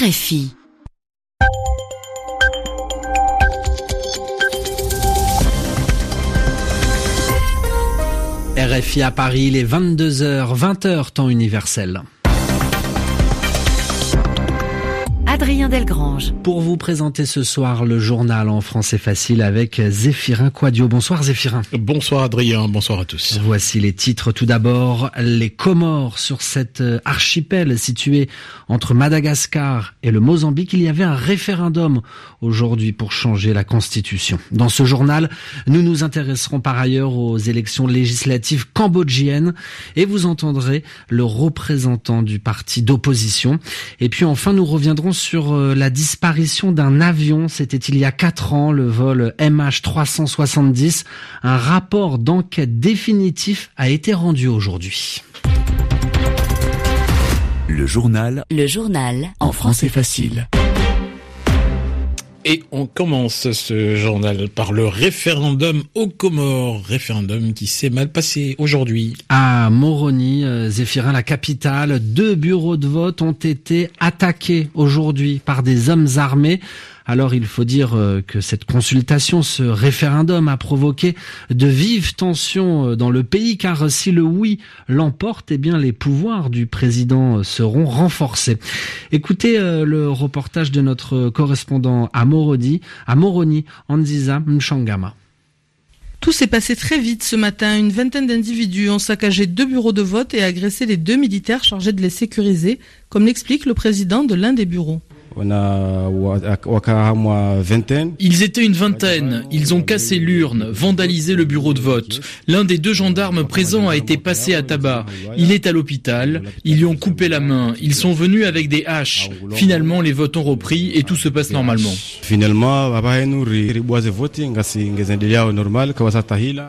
RFI. RFI à Paris, les 22h, 20h temps universel. Adrien Delgrange. Pour vous présenter ce soir le journal en français facile avec Zéphirin Quadio. Bonsoir Zéphirin. Bonsoir Adrien, bonsoir à tous. Voici les titres tout d'abord. Les Comores sur cet archipel situé entre Madagascar et le Mozambique. Il y avait un référendum aujourd'hui pour changer la constitution. Dans ce journal, nous nous intéresserons par ailleurs aux élections législatives cambodgiennes et vous entendrez le représentant du parti d'opposition. Et puis enfin, nous reviendrons sur euh, la disparition d'un avion. C'était il y a quatre ans, le vol MH370. Un rapport d'enquête définitif a été rendu aujourd'hui. Le journal. Le journal. En français facile. Et on commence ce journal par le référendum aux Comores, référendum qui s'est mal passé aujourd'hui. À Moroni, euh, Zéphirin, la capitale, deux bureaux de vote ont été attaqués aujourd'hui par des hommes armés. Alors il faut dire euh, que cette consultation, ce référendum a provoqué de vives tensions euh, dans le pays car si le oui l'emporte, eh bien les pouvoirs du président seront renforcés. Écoutez euh, le reportage de notre correspondant à Morodi, à Moroni, Anziza Mchangama. Tout s'est passé très vite ce matin. Une vingtaine d'individus ont saccagé deux bureaux de vote et agressé les deux militaires chargés de les sécuriser, comme l'explique le président de l'un des bureaux. Ils étaient une vingtaine. Ils ont cassé l'urne, vandalisé le bureau de vote. L'un des deux gendarmes présents a été passé à tabac. Il est à l'hôpital. Ils lui ont coupé la main. Ils sont venus avec des haches. Finalement, les votes ont repris et tout se passe normalement.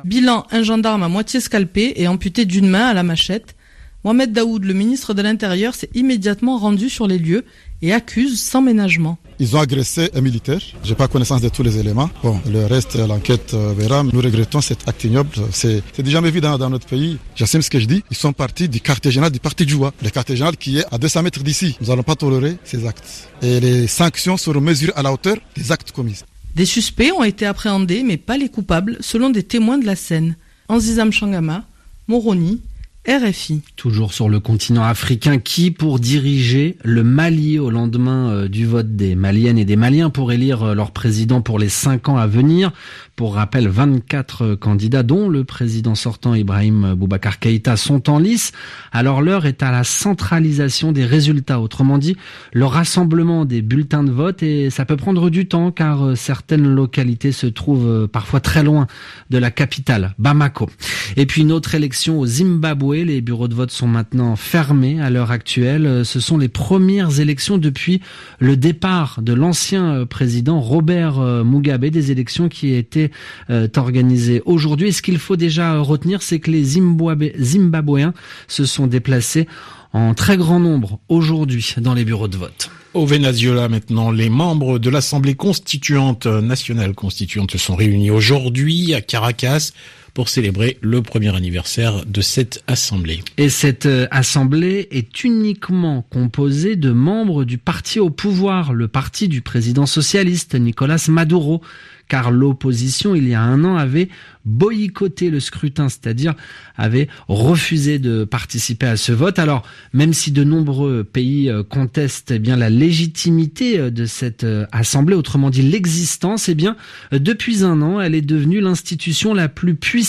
Bilan, un gendarme à moitié scalpé et amputé d'une main à la machette. Mohamed Daoud, le ministre de l'Intérieur, s'est immédiatement rendu sur les lieux et accuse sans ménagement. Ils ont agressé un militaire. J'ai pas connaissance de tous les éléments. Bon, le reste, l'enquête verra. Nous regrettons cet acte ignoble. C'est déjà vu dans, dans notre pays. J'assume ce que je dis. Ils sont partis du quartier général du parti Joua. Le quartier général qui est à 200 mètres d'ici. Nous n'allons pas tolérer ces actes. Et les sanctions seront mesurées à la hauteur des actes commis. Des suspects ont été appréhendés, mais pas les coupables, selon des témoins de la scène. Anzizam Shangama, Moroni, RFI. Toujours sur le continent africain, qui pour diriger le Mali au lendemain euh, du vote des Maliennes et des Maliens pour élire euh, leur président pour les cinq ans à venir Pour rappel, 24 candidats, dont le président sortant Ibrahim Boubacar Keïta, sont en lice. Alors l'heure est à la centralisation des résultats, autrement dit, le rassemblement des bulletins de vote et ça peut prendre du temps car euh, certaines localités se trouvent parfois très loin de la capitale, Bamako. Et puis une autre élection au Zimbabwe les bureaux de vote sont maintenant fermés à l'heure actuelle. Ce sont les premières élections depuis le départ de l'ancien euh, président Robert euh, Mugabe, des élections qui étaient euh, organisées aujourd'hui. Ce qu'il faut déjà retenir, c'est que les Zimbabwéens se sont déplacés en très grand nombre aujourd'hui dans les bureaux de vote. Au Venezuela maintenant, les membres de l'Assemblée constituante nationale constituante se sont réunis aujourd'hui à Caracas pour célébrer le premier anniversaire de cette assemblée. Et cette euh, assemblée est uniquement composée de membres du parti au pouvoir, le parti du président socialiste Nicolas Maduro, car l'opposition, il y a un an, avait boycotté le scrutin, c'est-à-dire avait refusé de participer à ce vote. Alors, même si de nombreux pays euh, contestent eh bien la légitimité euh, de cette assemblée, autrement dit l'existence, eh bien, depuis un an, elle est devenue l'institution la plus puissante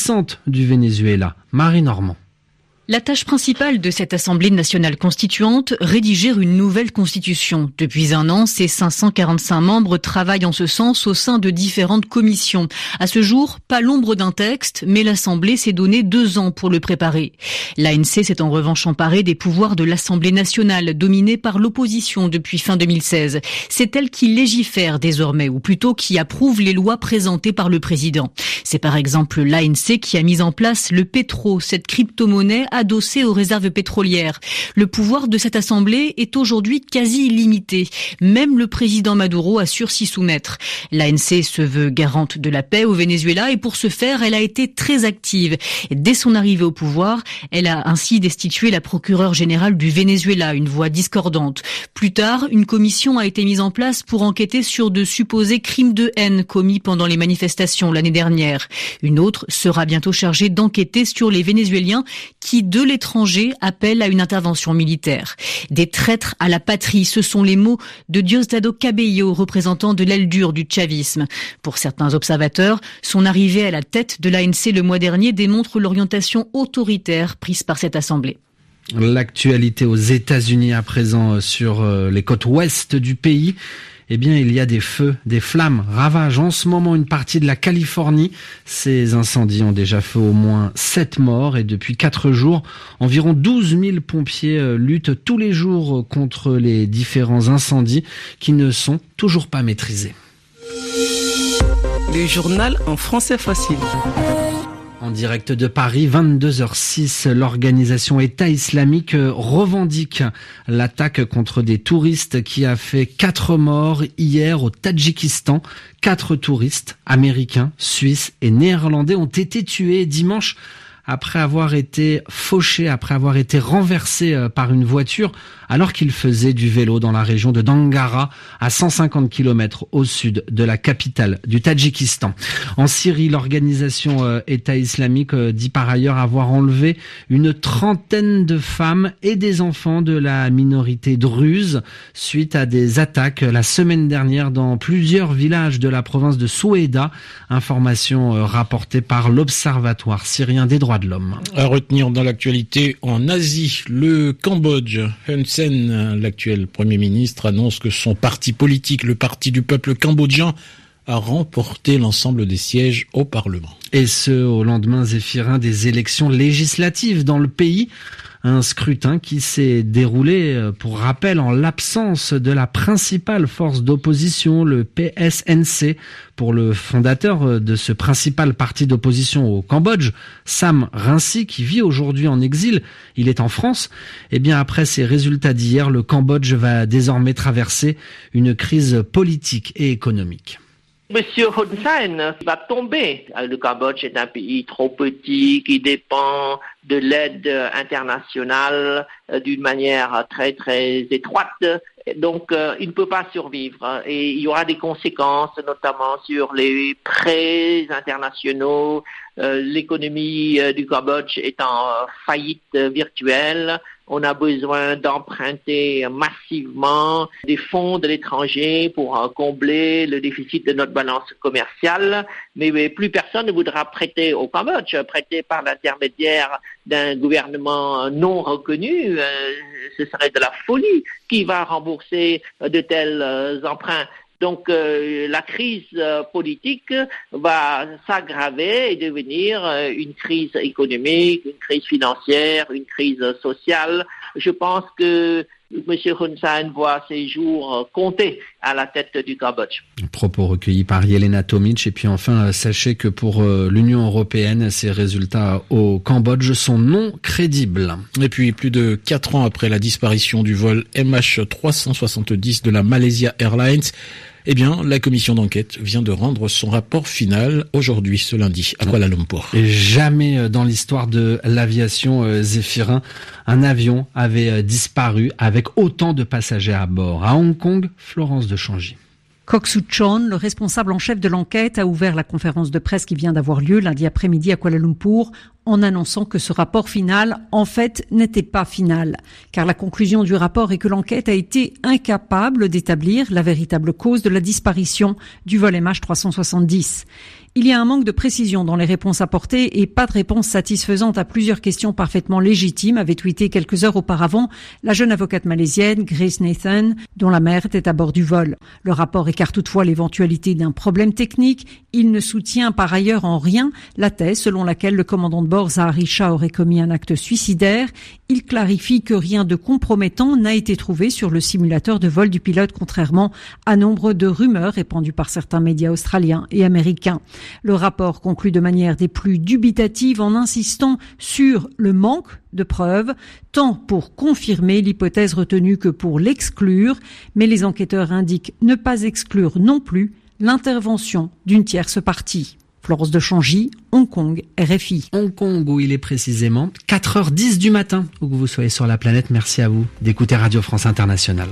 du Venezuela. Marie Normand. La tâche principale de cette Assemblée nationale constituante, rédiger une nouvelle constitution. Depuis un an, ces 545 membres travaillent en ce sens au sein de différentes commissions. À ce jour, pas l'ombre d'un texte, mais l'Assemblée s'est donné deux ans pour le préparer. L'ANC s'est en revanche emparée des pouvoirs de l'Assemblée nationale, dominée par l'opposition depuis fin 2016. C'est elle qui légifère désormais, ou plutôt qui approuve les lois présentées par le président. C'est par exemple l'ANC qui a mis en place le Petro, cette crypto-monnaie adossée aux réserves pétrolières. Le pouvoir de cette assemblée est aujourd'hui quasi illimité. Même le président Maduro assure s'y soumettre. L'ANC se veut garante de la paix au Venezuela et pour ce faire, elle a été très active. Dès son arrivée au pouvoir, elle a ainsi destitué la procureure générale du Venezuela, une voix discordante. Plus tard, une commission a été mise en place pour enquêter sur de supposés crimes de haine commis pendant les manifestations l'année dernière. Une autre sera bientôt chargée d'enquêter sur les Vénézuéliens qui, de l'étranger, appellent à une intervention militaire. Des traîtres à la patrie, ce sont les mots de Diosdado Cabello, représentant de l'aile dure du chavisme. Pour certains observateurs, son arrivée à la tête de l'ANC le mois dernier démontre l'orientation autoritaire prise par cette assemblée. L'actualité aux États-Unis à présent euh, sur euh, les côtes ouest du pays. Eh bien, il y a des feux, des flammes ravagent en ce moment une partie de la Californie. Ces incendies ont déjà fait au moins 7 morts et depuis 4 jours, environ 12 000 pompiers euh, luttent tous les jours contre les différents incendies qui ne sont toujours pas maîtrisés. Le journal en français facile. En direct de Paris, 22h06, l'organisation État islamique revendique l'attaque contre des touristes qui a fait quatre morts hier au Tadjikistan. Quatre touristes américains, suisses et néerlandais ont été tués dimanche après avoir été fauchés, après avoir été renversés euh, par une voiture alors qu'il faisait du vélo dans la région de Dangara, à 150 km au sud de la capitale du Tadjikistan. En Syrie, l'organisation euh, État islamique euh, dit par ailleurs avoir enlevé une trentaine de femmes et des enfants de la minorité druze suite à des attaques la semaine dernière dans plusieurs villages de la province de Soueda. Information euh, rapportée par l'Observatoire syrien des droits de l'homme. À retenir dans l'actualité en Asie, le Cambodge, Hun l'actuel Premier ministre, annonce que son parti politique, le Parti du peuple cambodgien, a remporté l'ensemble des sièges au Parlement. Et ce, au lendemain zéphirin des élections législatives dans le pays un scrutin qui s'est déroulé, euh, pour rappel, en l'absence de la principale force d'opposition, le PSNC. Pour le fondateur euh, de ce principal parti d'opposition au Cambodge, Sam Rainsy, qui vit aujourd'hui en exil, il est en France. Eh bien, après ces résultats d'hier, le Cambodge va désormais traverser une crise politique et économique. Monsieur Hun Sen va tomber. Le Cambodge est un pays trop petit qui dépend de l'aide internationale euh, d'une manière très très étroite. Donc, euh, il ne peut pas survivre et il y aura des conséquences, notamment sur les prêts internationaux. Euh, l'économie du Cambodge est en faillite virtuelle on a besoin d'emprunter massivement des fonds de l'étranger pour combler le déficit de notre balance commerciale, mais, plus personne ne voudra prêter au Cambodge, prêter par l'intermédiaire d'un gouvernement non reconnu, euh, ce serait de la folie. Qui va rembourser de tels euh, emprunts? Donc euh, la crise euh, politique va s'aggraver et devenir euh, une crise économique, une crise financière, une crise sociale. Je pense que M. Hun Sen voit ses jours compter à la tête du Cambodge. Propos recueillis par Yelena Tomic. Et puis enfin, sachez que pour l'Union européenne, ces résultats au Cambodge sont non crédibles. Et puis, plus de quatre ans après la disparition du vol MH370 de la Malaysia Airlines, eh bien, la commission d'enquête vient de rendre son rapport final aujourd'hui, ce lundi, à Kuala Lumpur. Et jamais euh, dans l'histoire de l'aviation euh, Zéphirin, un avion avait euh, disparu avec autant de passagers à bord. À Hong Kong, Florence de Changy. Kok Soo Chon, le responsable en chef de l'enquête, a ouvert la conférence de presse qui vient d'avoir lieu lundi après-midi à Kuala Lumpur en annonçant que ce rapport final, en fait, n'était pas final. Car la conclusion du rapport est que l'enquête a été incapable d'établir la véritable cause de la disparition du vol MH370. Il y a un manque de précision dans les réponses apportées et pas de réponse satisfaisante à plusieurs questions parfaitement légitimes, avait tweeté quelques heures auparavant la jeune avocate malaisienne Grace Nathan, dont la mère était à bord du vol. Le rapport écarte toutefois l'éventualité d'un problème technique. Il ne soutient par ailleurs en rien la thèse selon laquelle le commandant de bord, Zahari aurait commis un acte suicidaire. Il clarifie que rien de compromettant n'a été trouvé sur le simulateur de vol du pilote, contrairement à nombre de rumeurs répandues par certains médias australiens et américains. Le rapport conclut de manière des plus dubitatives en insistant sur le manque de preuves, tant pour confirmer l'hypothèse retenue que pour l'exclure, mais les enquêteurs indiquent ne pas exclure non plus l'intervention d'une tierce partie. Florence de Changy, Hong Kong, RFI. Hong Kong, où il est précisément 4h10 du matin, où que vous soyez sur la planète. Merci à vous d'écouter Radio France Internationale.